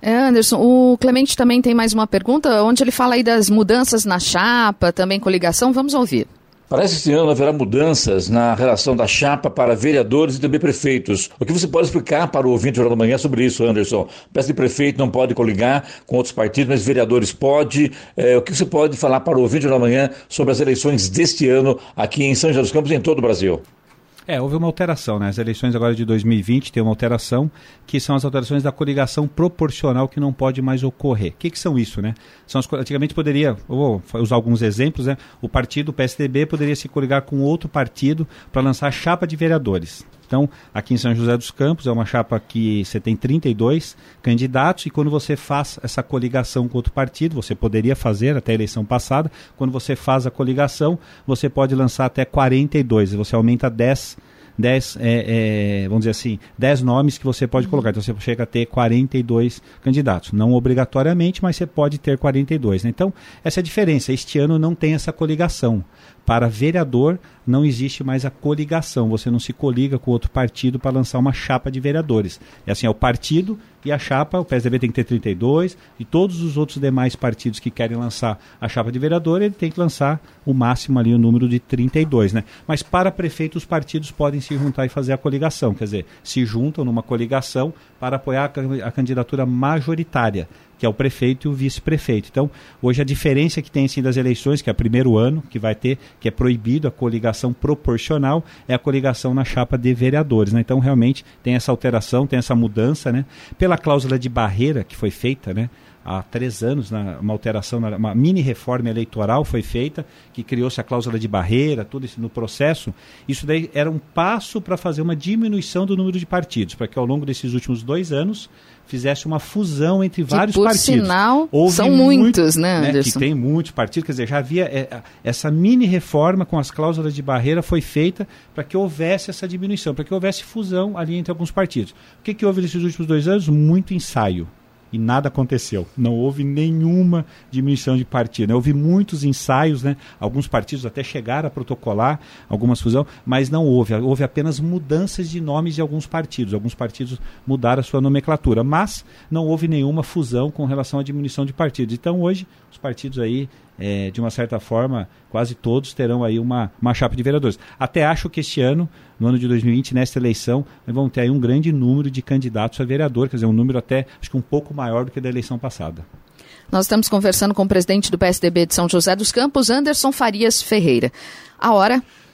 É, Anderson, o Clemente também tem mais uma pergunta, onde ele fala aí das mudanças na chapa, também coligação. Vamos ouvir. Que esse ano haverá mudanças na relação da chapa para vereadores e também prefeitos. O que você pode explicar para o ouvinte do Jornal da Manhã sobre isso, Anderson? Peça de prefeito não pode coligar com outros partidos, mas vereadores pode. É, o que você pode falar para o ouvinte do Jornal da Manhã sobre as eleições deste ano aqui em São José dos Campos e em todo o Brasil? É, houve uma alteração, né? As eleições agora de 2020 tem uma alteração, que são as alterações da coligação proporcional que não pode mais ocorrer. O que, que são isso, né? São as, antigamente poderia, vou usar alguns exemplos, né? O partido, o PSDB, poderia se coligar com outro partido para lançar chapa de vereadores. Então, aqui em São José dos Campos, é uma chapa que você tem 32 candidatos e quando você faz essa coligação com outro partido, você poderia fazer até a eleição passada, quando você faz a coligação, você pode lançar até 42, você aumenta 10 10, é, é, vamos dizer assim, 10 nomes que você pode colocar. Então você chega a ter 42 candidatos. Não obrigatoriamente, mas você pode ter 42. Né? Então, essa é a diferença. Este ano não tem essa coligação. Para vereador, não existe mais a coligação. Você não se coliga com outro partido para lançar uma chapa de vereadores. É assim, é o partido e a chapa, o PSDB tem que ter 32, e todos os outros demais partidos que querem lançar a chapa de vereador, ele tem que lançar o máximo ali, o número de 32, né? Mas para prefeito, os partidos podem se juntar e fazer a coligação, quer dizer, se juntam numa coligação para apoiar a, a candidatura majoritária que é o prefeito e o vice-prefeito. Então, hoje a diferença que tem assim, das eleições, que é o primeiro ano que vai ter, que é proibido a coligação proporcional, é a coligação na chapa de vereadores. Né? Então, realmente, tem essa alteração, tem essa mudança, né? Pela cláusula de barreira que foi feita, né? há três anos, uma alteração, uma mini reforma eleitoral foi feita, que criou-se a cláusula de barreira, tudo isso no processo. Isso daí era um passo para fazer uma diminuição do número de partidos, para que ao longo desses últimos dois anos fizesse uma fusão entre que, vários por partidos. sinal, Houve são muito, muitos, né, né, Anderson? Que tem muitos partidos, quer dizer, já havia é, essa mini reforma com as cláusulas de barreira foi feita para que houvesse essa diminuição, para que houvesse fusão ali entre alguns partidos. O que, que houve nesses últimos dois anos? Muito ensaio e nada aconteceu. Não houve nenhuma diminuição de partido. Houve muitos ensaios, né? alguns partidos até chegaram a protocolar algumas fusão, mas não houve. Houve apenas mudanças de nomes de alguns partidos. Alguns partidos mudaram a sua nomenclatura, mas não houve nenhuma fusão com relação à diminuição de partidos. Então hoje os partidos aí é, de uma certa forma, quase todos terão aí uma, uma chapa de vereadores. Até acho que este ano, no ano de 2020, nesta eleição, nós vamos ter aí um grande número de candidatos a vereador, quer dizer, um número até, acho que um pouco maior do que da eleição passada. Nós estamos conversando com o presidente do PSDB de São José dos Campos, Anderson Farias Ferreira. A hora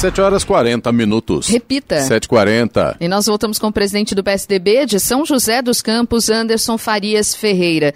7 horas 40 minutos. Repita. 7h40. E nós voltamos com o presidente do PSDB de São José dos Campos, Anderson Farias Ferreira.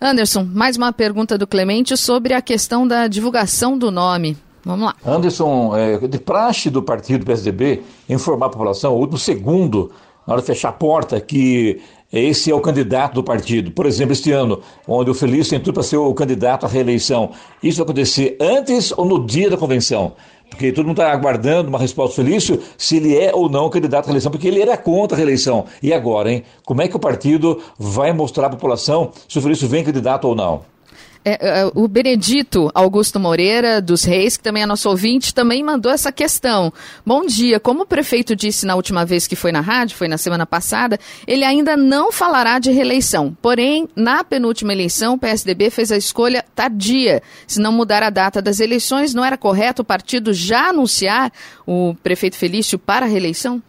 Anderson, mais uma pergunta do Clemente sobre a questão da divulgação do nome. Vamos lá. Anderson, é, de praxe do partido PSDB informar a população, o último segundo, na hora de fechar a porta, que esse é o candidato do partido. Por exemplo, este ano, onde o Felício tem tudo para ser o candidato à reeleição. Isso vai acontecer antes ou no dia da convenção? Porque todo mundo está aguardando uma resposta do Felício se ele é ou não candidato à reeleição, porque ele era contra a reeleição. E agora, hein? Como é que o partido vai mostrar à população se o Felício vem candidato ou não? É, é, o Benedito Augusto Moreira dos Reis, que também é nosso ouvinte, também mandou essa questão. Bom dia. Como o prefeito disse na última vez que foi na rádio, foi na semana passada, ele ainda não falará de reeleição. Porém, na penúltima eleição, o PSDB fez a escolha tardia. Se não mudar a data das eleições, não era correto o partido já anunciar o prefeito Felício para a reeleição?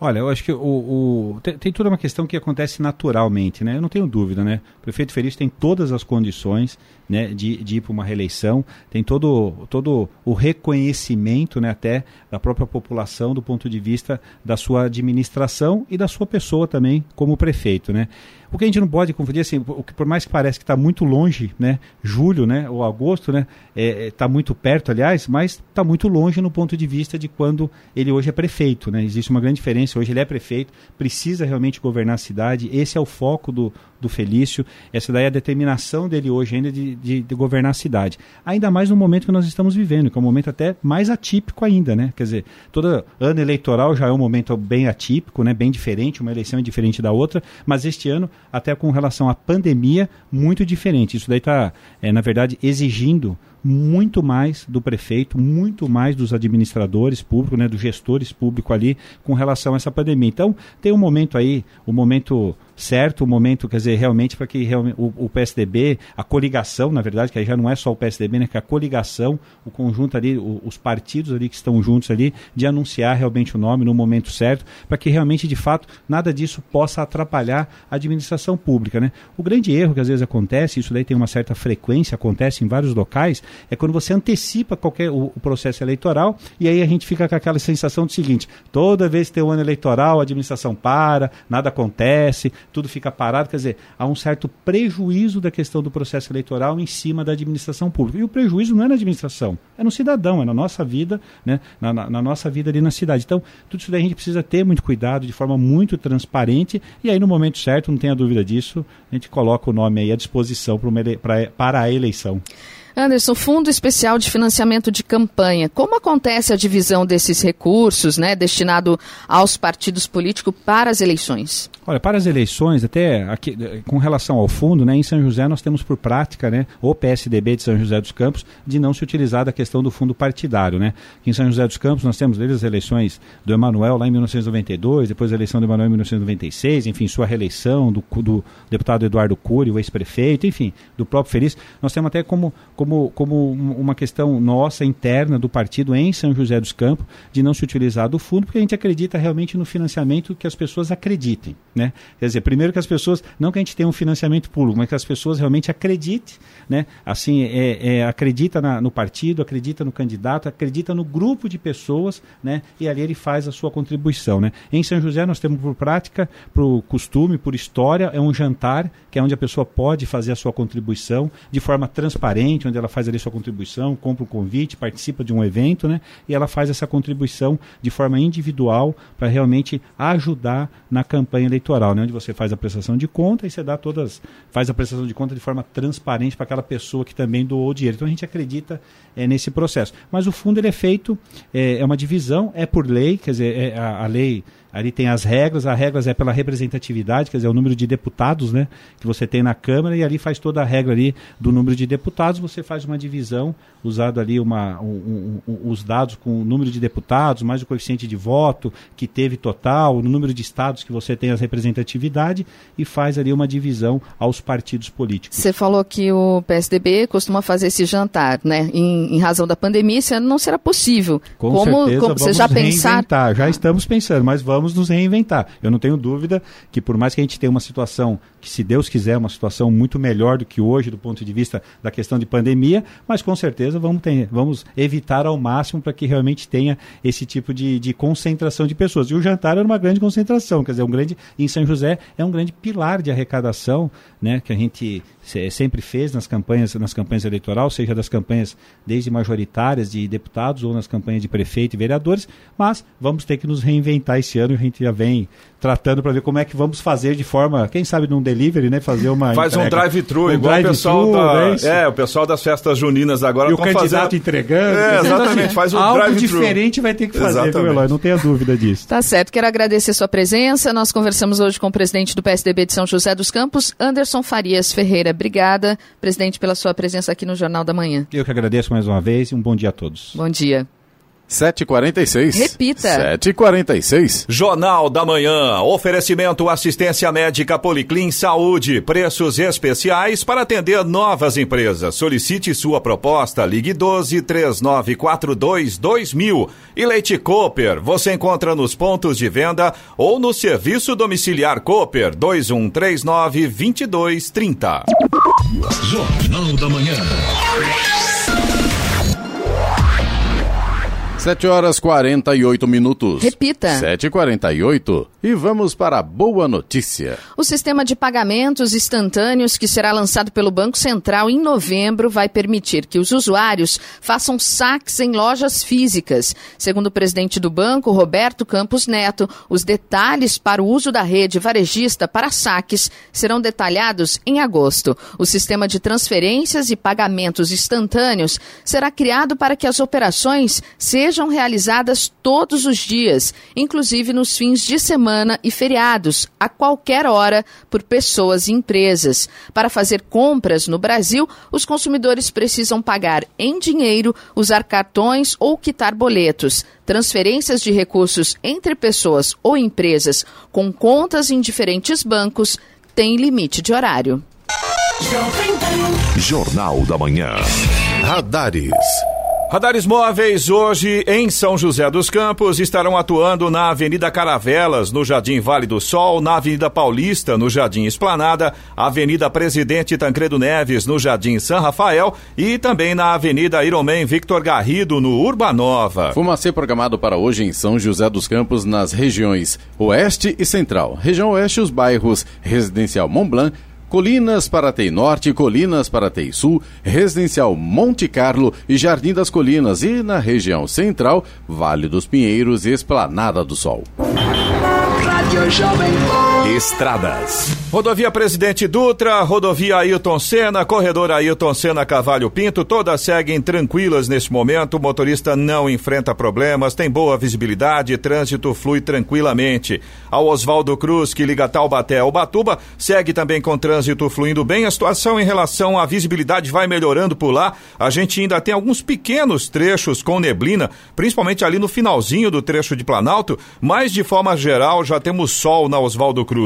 Olha, eu acho que o, o tem, tem, toda uma questão que acontece naturalmente, né? Eu não tenho dúvida, né? O prefeito Feliz tem todas as condições né, de, de ir para uma reeleição, tem todo, todo o reconhecimento né, até da própria população do ponto de vista da sua administração e da sua pessoa também como prefeito, né? O que a gente não pode confundir, assim, por mais que pareça que está muito longe, né? Julho, né? Ou agosto, né? Está é, é tá muito perto, aliás, mas está muito longe no ponto de vista de quando ele hoje é prefeito, né? Existe uma grande diferença. Hoje ele é prefeito, precisa realmente governar a cidade. Esse é o foco do, do Felício. Essa daí é a determinação dele hoje ainda de, de, de, governar a cidade. Ainda mais no momento que nós estamos vivendo, que é um momento até mais atípico ainda, né? Quer dizer, todo ano eleitoral já é um momento bem atípico, né? Bem diferente, uma eleição é diferente da outra, mas este ano, até com relação à pandemia, muito diferente. Isso daí está, é, na verdade, exigindo muito mais do prefeito, muito mais dos administradores públicos, né, dos gestores públicos ali com relação a essa pandemia. Então, tem um momento aí, o um momento certo o momento, quer dizer, realmente para que realmente, o, o, PSDB, a coligação, na verdade, que aí já não é só o PSDB, né, que a coligação, o conjunto ali, o, os partidos ali que estão juntos ali, de anunciar realmente o nome no momento certo, para que realmente, de fato, nada disso possa atrapalhar a administração pública, né? O grande erro que às vezes acontece, isso daí tem uma certa frequência, acontece em vários locais, é quando você antecipa qualquer o, o processo eleitoral e aí a gente fica com aquela sensação do seguinte, toda vez que tem um ano eleitoral, a administração para, nada acontece, tudo fica parado, quer dizer, há um certo prejuízo da questão do processo eleitoral em cima da administração pública. E o prejuízo não é na administração, é no cidadão, é na nossa vida, né, na, na, na nossa vida ali na cidade. Então, tudo isso daí a gente precisa ter muito cuidado, de forma muito transparente, e aí no momento certo, não tenha dúvida disso, a gente coloca o nome aí à disposição para, para a eleição. Anderson, Fundo Especial de Financiamento de Campanha. Como acontece a divisão desses recursos, né, destinado aos partidos políticos para as eleições? Olha, para as eleições, até aqui, com relação ao fundo, né, em São José nós temos por prática, né, o PSDB de São José dos Campos, de não se utilizar da questão do fundo partidário, né? Em São José dos Campos nós temos desde as eleições do Emanuel lá em 1992, depois a eleição do Emanuel em 1996, enfim, sua reeleição do, do deputado Eduardo Cury, o ex-prefeito, enfim, do próprio Feliz. Nós temos até como, como como, como uma questão nossa interna do partido em São José dos Campos de não se utilizar do fundo, porque a gente acredita realmente no financiamento que as pessoas acreditem. Né? Quer dizer, primeiro que as pessoas, não que a gente tenha um financiamento público, mas que as pessoas realmente acreditem, né? assim, é, é acredita na, no partido, acredita no candidato, acredita no grupo de pessoas, né? e ali ele faz a sua contribuição. Né? Em São José nós temos por prática, por costume, por história, é um jantar, que é onde a pessoa pode fazer a sua contribuição de forma transparente, onde ela faz ali sua contribuição, compra um convite, participa de um evento, né? E ela faz essa contribuição de forma individual para realmente ajudar na campanha eleitoral, né? Onde você faz a prestação de conta e você dá todas, faz a prestação de conta de forma transparente para aquela pessoa que também doou o dinheiro. Então a gente acredita é, nesse processo. Mas o fundo ele é feito, é, é uma divisão, é por lei, quer dizer, é, a, a lei Ali tem as regras, as regras é pela representatividade, quer dizer, o número de deputados, né, que você tem na Câmara, e ali faz toda a regra ali do número de deputados, você faz uma divisão, usado ali uma, um, um, um, os dados com o número de deputados, mais o coeficiente de voto que teve total, o número de estados que você tem as representatividade, e faz ali uma divisão aos partidos políticos. Você falou que o PSDB costuma fazer esse jantar, né, em, em razão da pandemia, isso não será possível. Com como, certeza, como você já pensar? Já estamos pensando, mas vamos vamos nos reinventar. Eu não tenho dúvida que por mais que a gente tenha uma situação que, se Deus quiser, uma situação muito melhor do que hoje do ponto de vista da questão de pandemia, mas com certeza vamos, ter, vamos evitar ao máximo para que realmente tenha esse tipo de, de concentração de pessoas. E o jantar era uma grande concentração, quer dizer, um grande, em São José é um grande pilar de arrecadação, né, que a gente sempre fez nas campanhas, nas campanhas eleitorais, seja das campanhas desde majoritárias de deputados ou nas campanhas de prefeito e vereadores, mas vamos ter que nos reinventar esse ano e a gente já vem tratando para ver como é que vamos fazer de forma, quem sabe num delivery, né, fazer uma Faz entrega. um drive-thru, um igual drive o pessoal da, é, é, o pessoal das festas juninas agora E o candidato fazendo... entregando. É, exatamente, faz um Algo diferente vai ter que fazer, viu, Eloy? Não tenha dúvida disso. Tá certo, quero agradecer sua presença. Nós conversamos hoje com o presidente do PSDB de São José dos Campos, Anderson Farias Ferreira. Obrigada, presidente, pela sua presença aqui no Jornal da Manhã. Eu que agradeço mais uma vez e um bom dia a todos. Bom dia. 7h46. Repita. 7h46. Jornal da Manhã. Oferecimento assistência médica Policlin Saúde. Preços especiais para atender novas empresas. Solicite sua proposta. Ligue 12 3942 2000. E Leite Cooper. Você encontra nos pontos de venda ou no serviço domiciliar Cooper 2139 2230. Jornal da Manhã. 7 horas 48 minutos. Repita. 7h48. E vamos para a boa notícia. O sistema de pagamentos instantâneos que será lançado pelo Banco Central em novembro vai permitir que os usuários façam saques em lojas físicas. Segundo o presidente do banco, Roberto Campos Neto, os detalhes para o uso da rede varejista para saques serão detalhados em agosto. O sistema de transferências e pagamentos instantâneos será criado para que as operações sejam realizadas todos os dias, inclusive nos fins de semana e feriados, a qualquer hora, por pessoas e empresas. Para fazer compras no Brasil, os consumidores precisam pagar em dinheiro, usar cartões ou quitar boletos. Transferências de recursos entre pessoas ou empresas com contas em diferentes bancos têm limite de horário. Jornal da Manhã. Radares. Radares móveis hoje em São José dos Campos estarão atuando na Avenida Caravelas, no Jardim Vale do Sol, na Avenida Paulista, no Jardim Esplanada, Avenida Presidente Tancredo Neves, no Jardim São Rafael e também na Avenida Iromen Victor Garrido, no Urbanova. Fumacê programado para hoje em São José dos Campos, nas regiões Oeste e Central. Região Oeste, os bairros Residencial Mont Blanc, Colinas para Tei Norte, Colinas para Tei Sul, Residencial Monte Carlo e Jardim das Colinas e na região central, Vale dos Pinheiros e Esplanada do Sol. Estradas. Rodovia Presidente Dutra, rodovia Ailton Senna, corredor Ailton Senna Cavalho Pinto, todas seguem tranquilas neste momento. O motorista não enfrenta problemas, tem boa visibilidade, trânsito flui tranquilamente. Ao Oswaldo Cruz, que liga Taubaté ao Batuba, segue também com trânsito fluindo bem. A situação em relação à visibilidade vai melhorando por lá. A gente ainda tem alguns pequenos trechos com neblina, principalmente ali no finalzinho do trecho de Planalto, mas de forma geral já temos sol na Oswaldo Cruz.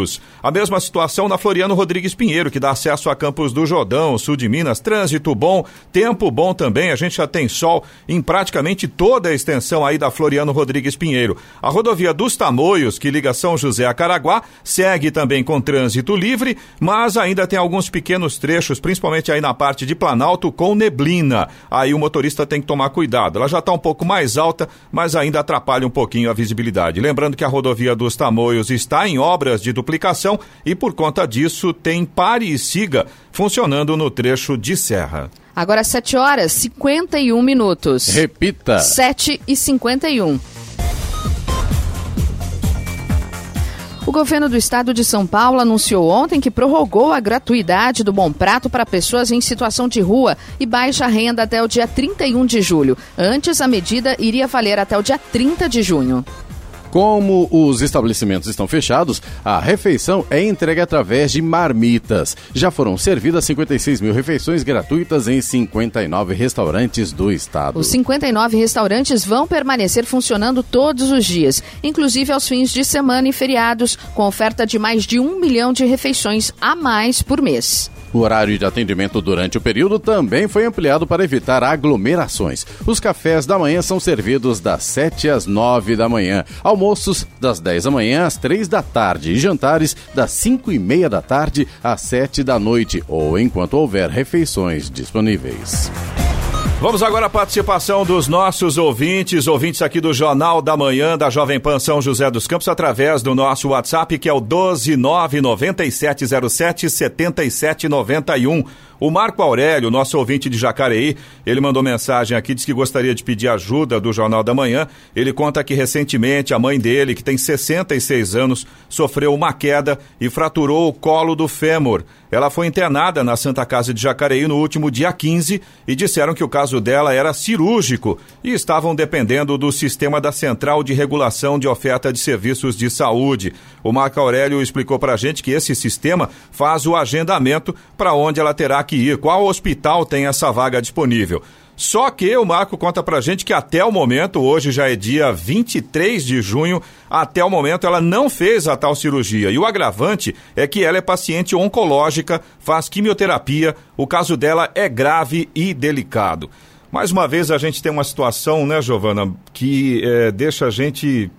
A mesma situação na Floriano Rodrigues Pinheiro, que dá acesso a Campos do Jordão, sul de Minas. Trânsito bom, tempo bom também. A gente já tem sol em praticamente toda a extensão aí da Floriano Rodrigues Pinheiro. A rodovia dos Tamoios, que liga São José a Caraguá, segue também com trânsito livre, mas ainda tem alguns pequenos trechos, principalmente aí na parte de Planalto, com neblina. Aí o motorista tem que tomar cuidado. Ela já está um pouco mais alta, mas ainda atrapalha um pouquinho a visibilidade. Lembrando que a rodovia dos Tamoios está em obras de duplicação e por conta disso tem pare e siga funcionando no trecho de serra. Agora 7 horas 51 minutos. Repita. 7 e 51. O governo do estado de São Paulo anunciou ontem que prorrogou a gratuidade do Bom Prato para pessoas em situação de rua e baixa renda até o dia 31 de julho. Antes, a medida iria valer até o dia 30 de junho. Como os estabelecimentos estão fechados, a refeição é entregue através de marmitas. Já foram servidas 56 mil refeições gratuitas em 59 restaurantes do estado. Os 59 restaurantes vão permanecer funcionando todos os dias, inclusive aos fins de semana e feriados, com oferta de mais de um milhão de refeições a mais por mês. O horário de atendimento durante o período também foi ampliado para evitar aglomerações. Os cafés da manhã são servidos das 7 às 9 da manhã, almoços das 10 da manhã às 3 da tarde e jantares das 5 e meia da tarde às 7 da noite ou enquanto houver refeições disponíveis. Vamos agora à participação dos nossos ouvintes, ouvintes aqui do Jornal da Manhã da Jovem Pan São José dos Campos, através do nosso WhatsApp, que é o 12997077791. O Marco Aurélio, nosso ouvinte de Jacareí, ele mandou mensagem aqui, disse que gostaria de pedir ajuda do Jornal da Manhã. Ele conta que recentemente a mãe dele, que tem 66 anos, sofreu uma queda e fraturou o colo do fêmur. Ela foi internada na Santa Casa de Jacareí no último dia 15 e disseram que o caso dela era cirúrgico e estavam dependendo do sistema da Central de Regulação de Oferta de Serviços de Saúde. O Marco Aurélio explicou para a gente que esse sistema faz o agendamento para onde ela terá que ir, qual hospital tem essa vaga disponível. Só que o Marco conta pra gente que até o momento, hoje já é dia 23 de junho, até o momento ela não fez a tal cirurgia. E o agravante é que ela é paciente oncológica, faz quimioterapia, o caso dela é grave e delicado. Mais uma vez a gente tem uma situação, né, Giovana, que é, deixa a gente.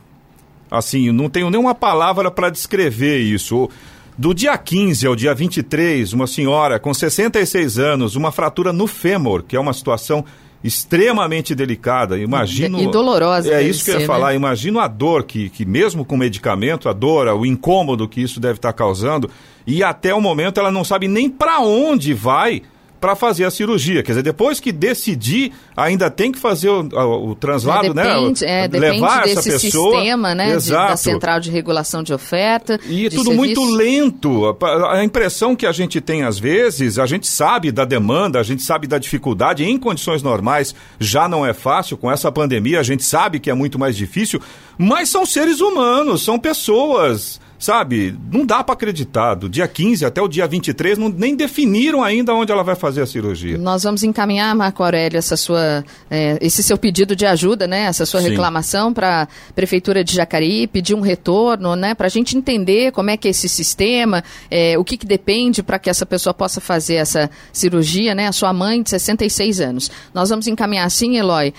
Assim, não tenho nenhuma palavra para descrever isso. Do dia 15 ao dia 23, uma senhora com 66 anos, uma fratura no fêmur, que é uma situação extremamente delicada. Imagino. E dolorosa. É isso que eu ia ser, falar. Né? Imagino a dor que, que, mesmo com medicamento, a dor, o incômodo que isso deve estar causando. E até o momento ela não sabe nem para onde vai para fazer a cirurgia. Quer dizer, depois que decidir, ainda tem que fazer o, o, o translado, é, depende, né? É, levar desse essa pessoa. sistema, né? De, da central de regulação de oferta. E de tudo serviço. muito lento. A impressão que a gente tem às vezes, a gente sabe da demanda, a gente sabe da dificuldade. Em condições normais já não é fácil. Com essa pandemia, a gente sabe que é muito mais difícil. Mas são seres humanos, são pessoas sabe, não dá para acreditar. Do dia 15 até o dia 23, não, nem definiram ainda onde ela vai fazer a cirurgia. Nós vamos encaminhar, Marco Aurélio, essa sua, é, esse seu pedido de ajuda, né? Essa sua Sim. reclamação para a Prefeitura de Jacareí, pedir um retorno, né? Para a gente entender como é que é esse sistema, é, o que, que depende para que essa pessoa possa fazer essa cirurgia, né? A sua mãe de 66 anos. Nós vamos encaminhar, sim, Eloy,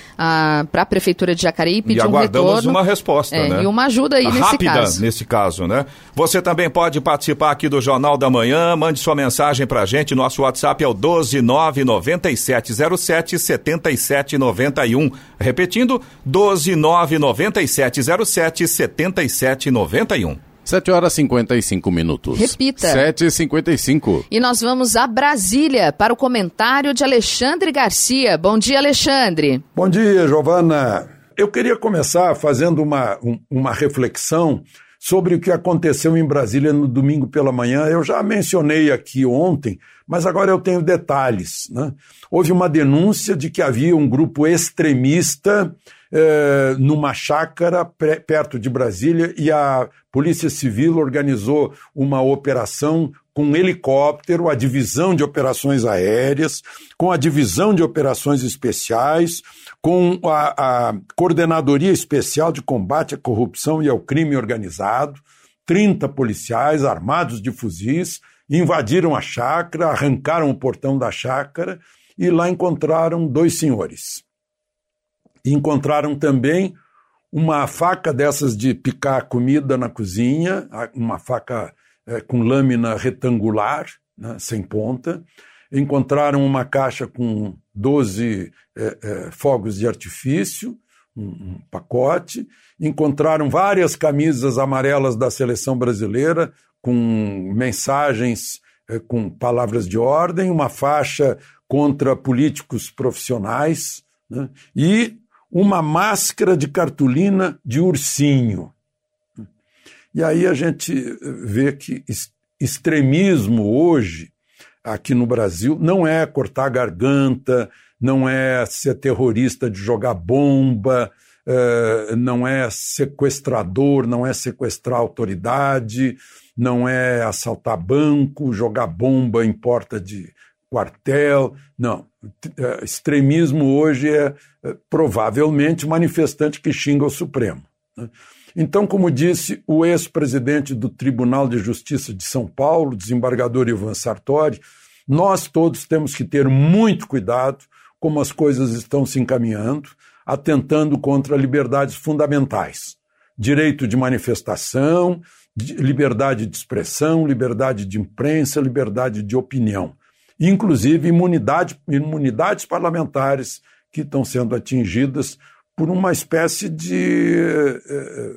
para a Prefeitura de Jacareí, pedir e um retorno. uma resposta, é, né? E uma ajuda aí Rápida, nesse caso. nesse caso, né? Você também pode participar aqui do Jornal da Manhã. Mande sua mensagem pra gente. Nosso WhatsApp é o 1299707 7791. Repetindo, 1299707 7791. 7 horas e 55 minutos. Repita. 7 e 55 E nós vamos a Brasília para o comentário de Alexandre Garcia. Bom dia, Alexandre. Bom dia, Giovana. Eu queria começar fazendo uma, um, uma reflexão sobre o que aconteceu em Brasília no domingo pela manhã. Eu já mencionei aqui ontem, mas agora eu tenho detalhes. Né? Houve uma denúncia de que havia um grupo extremista eh, numa chácara perto de Brasília e a Polícia Civil organizou uma operação com um helicóptero, a divisão de operações aéreas, com a divisão de operações especiais, com a, a, Coordenadoria Especial de Combate à Corrupção e ao Crime Organizado, 30 policiais armados de fuzis invadiram a chácara, arrancaram o portão da chácara e lá encontraram dois senhores. Encontraram também uma faca dessas de picar comida na cozinha, uma faca é, com lâmina retangular, né, sem ponta. Encontraram uma caixa com 12 é, é, fogos de artifício, um, um, pacote. Encontraram várias camisas amarelas da seleção brasileira com mensagens é, com palavras de ordem, uma faixa contra políticos profissionais né, e uma máscara de cartolina de ursinho. E aí a gente vê que extremismo hoje, aqui no Brasil, não é cortar a garganta, não é ser terrorista de jogar bomba, eh, não é sequestrador, não é sequestrar autoridade, não é assaltar banco, jogar bomba em porta de quartel. Não. Eh, extremismo hoje é eh, provavelmente manifestante que xinga o Supremo. Então, como disse o ex-presidente do Tribunal de Justiça de São Paulo, desembargador Ivan Sartori, nós todos temos que ter muito cuidado como as coisas estão se encaminhando, atentando contra liberdades fundamentais. Direito de manifestação, liberdade de expressão, liberdade de imprensa, liberdade de opinião. Inclusive imunidade, imunidades parlamentares que estão sendo atingidas por uma espécie de eh,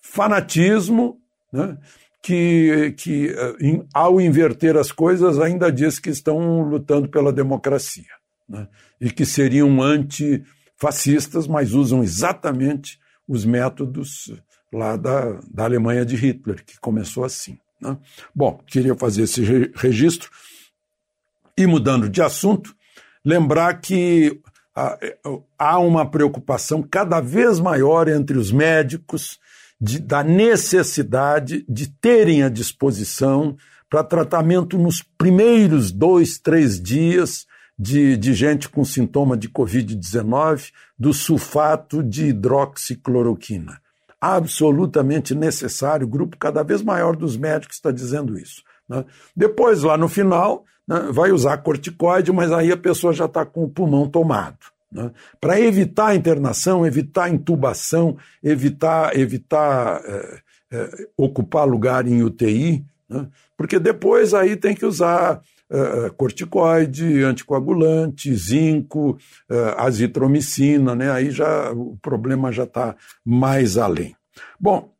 fanatismo né, que, que, eh, ao inverter as coisas, ainda diz que estão lutando pela democracia né, e que seriam antifascistas, mas usam exatamente os métodos lá da, da Alemanha de Hitler, que começou assim. Né? Bom, queria fazer esse registro. E mudando de assunto, lembrar que há uma preocupação cada vez maior entre os médicos de, da necessidade de terem à disposição para tratamento nos primeiros dois, três dias de, de gente com sintoma de Covid-19 do sulfato de hidroxicloroquina. Absolutamente necessário, o grupo cada vez maior dos médicos está dizendo isso. Né? Depois, lá no final, né, vai usar corticoide, mas aí a pessoa já está com o pulmão tomado. Né? Para evitar internação, evitar intubação, evitar, evitar é, é, ocupar lugar em UTI, né? porque depois aí tem que usar uh, corticoide, anticoagulante, zinco, uh, azitromicina, né? Aí já o problema já está mais além. Bom,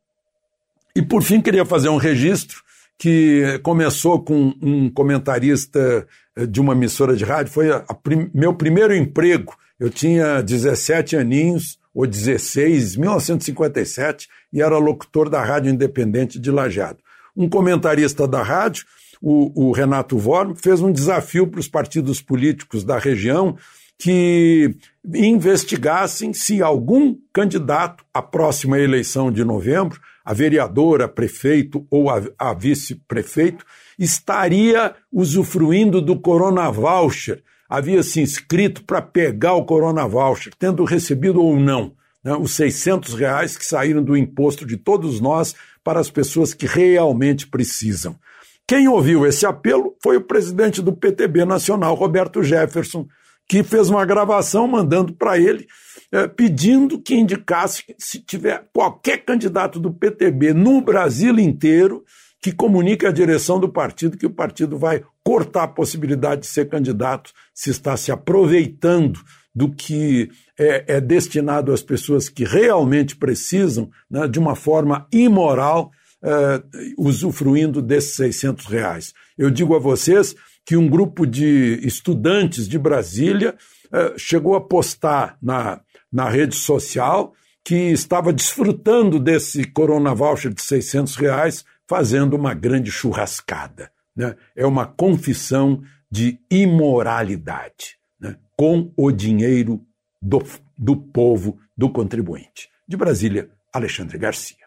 e por fim queria fazer um registro que começou com um comentarista de uma emissora de rádio, foi prim, meu primeiro emprego. Eu tinha 17 aninhos, ou 16, 1957, e era locutor da Rádio Independente de Lajeado. Um comentarista da rádio, o, o Renato Vorm, fez um desafio para os partidos políticos da região que investigassem se algum candidato à próxima eleição de novembro, a vereadora, prefeito ou a, a vice-prefeito, estaria usufruindo do Corona Voucher, havia se inscrito para pegar o Corona Voucher, tendo recebido ou não né, os 600 reais que saíram do imposto de todos nós para as pessoas que realmente precisam. Quem ouviu esse apelo foi o presidente do PTB Nacional, Roberto Jefferson, que fez uma gravação mandando para ele, é, pedindo que indicasse se tiver qualquer candidato do PTB no Brasil inteiro que comunique à direção do partido que o partido vai cortar a possibilidade de ser candidato se está se aproveitando do que é, é destinado às pessoas que realmente precisam, né, de uma forma imoral, é, usufruindo desses 600 reais. Eu digo a vocês que um grupo de estudantes de Brasília é, chegou a postar na, na rede social que estava desfrutando desse Corona Voucher de 600 reais fazendo uma grande churrascada. Né? É uma confissão de imoralidade com o dinheiro do, do povo, do contribuinte. De Brasília, Alexandre Garcia.